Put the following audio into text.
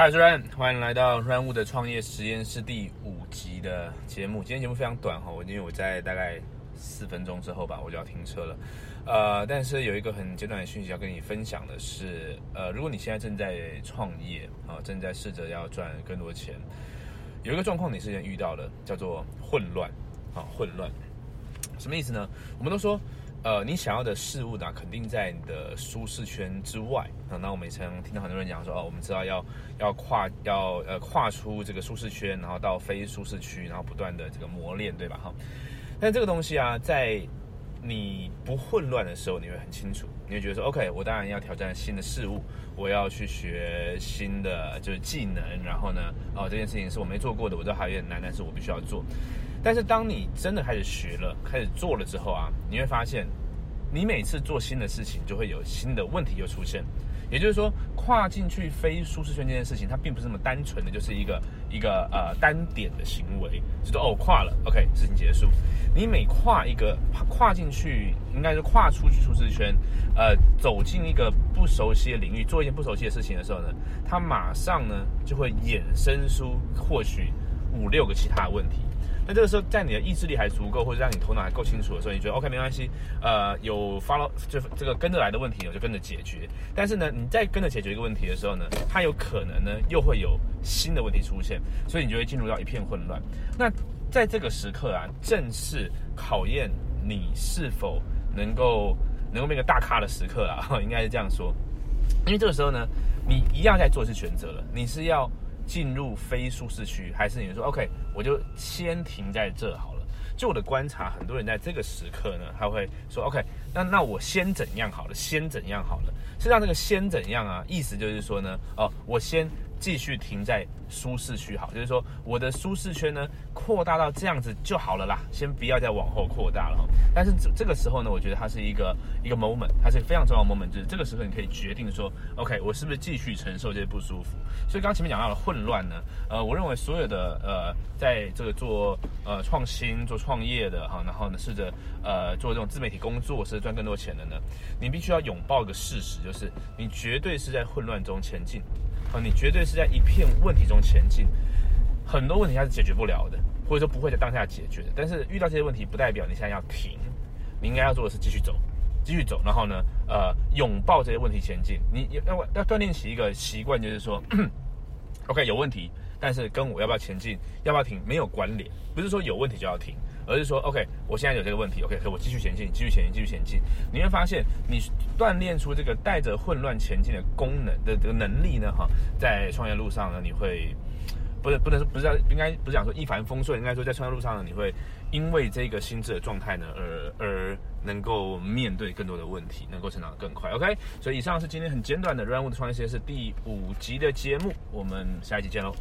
嗨，我是 Ryan，欢迎来到 Ryan 物的创业实验室第五集的节目。今天节目非常短哈，我因为我在大概四分钟之后吧，我就要停车了。呃，但是有一个很简短的讯息要跟你分享的是，呃，如果你现在正在创业啊，正在试着要赚更多钱，有一个状况你之前遇到了，叫做混乱啊，混乱，什么意思呢？我们都说。呃，你想要的事物呢，肯定在你的舒适圈之外啊。那我们也曾听到很多人讲说，哦，我们知道要要跨要呃跨出这个舒适圈，然后到非舒适区，然后不断的这个磨练，对吧？哈。但这个东西啊，在你不混乱的时候，你会很清楚，你会觉得说，OK，我当然要挑战新的事物，我要去学新的就是技能，然后呢，哦，这件事情是我没做过的，我知道还有点难，但是我必须要做。但是当你真的开始学了、开始做了之后啊，你会发现，你每次做新的事情就会有新的问题又出现。也就是说，跨进去非舒适圈这件事情，它并不是那么单纯的，就是一个一个呃单点的行为，就说哦跨了，OK，事情结束。你每跨一个跨进去，应该是跨出去舒适圈，呃，走进一个不熟悉的领域，做一件不熟悉的事情的时候呢，它马上呢就会衍生出或许五六个其他的问题。那这个时候，在你的意志力还足够，或者让你头脑还够清楚的时候，你觉得 OK 没关系，呃，有 follow 就这个跟着来的问题，我就跟着解决。但是呢，你在跟着解决一个问题的时候呢，它有可能呢又会有新的问题出现，所以你就会进入到一片混乱。那在这个时刻啊，正是考验你是否能够能够变个大咖的时刻啊，应该是这样说。因为这个时候呢，你一样在做是选择了，你是要。进入非舒适区，还是你说 OK，我就先停在这好了。就我的观察，很多人在这个时刻呢，他会说 OK，那那我先怎样好了，先怎样好了。实际上，这个先怎样啊，意思就是说呢，哦，我先。继续停在舒适区好，就是说我的舒适圈呢扩大到这样子就好了啦，先不要再往后扩大了哈。但是这这个时候呢，我觉得它是一个一个 moment，它是一个非常重要的 moment，就是这个时候你可以决定说，OK，我是不是继续承受这些不舒服。所以刚刚前面讲到了混乱呢，呃，我认为所有的呃在这个做呃创新、做创业的哈，然后呢试着呃做这种自媒体工作，是赚更多钱的呢，你必须要拥抱一个事实，就是你绝对是在混乱中前进。啊，你绝对是在一片问题中前进，很多问题它是解决不了的，或者说不会在当下解决的。但是遇到这些问题，不代表你现在要停，你应该要做的是继续走，继续走，然后呢，呃，拥抱这些问题前进。你要要锻炼起一个习惯，就是说，OK，有问题，但是跟我要不要前进，要不要停没有关联，不是说有问题就要停。而是说，OK，我现在有这个问题，OK，可我继续前进，继续前进，继续前进。你会发现，你锻炼出这个带着混乱前进的功能的这个能力呢，哈，在创业路上呢，你会不是不能说不是应该不是讲说一帆风顺，应该说在创业路上呢，你会因为这个心智的状态呢，而而能够面对更多的问题，能够成长得更快。OK，所以以上是今天很简短的 Run 的创业实验室第五集的节目，我们下一集见喽。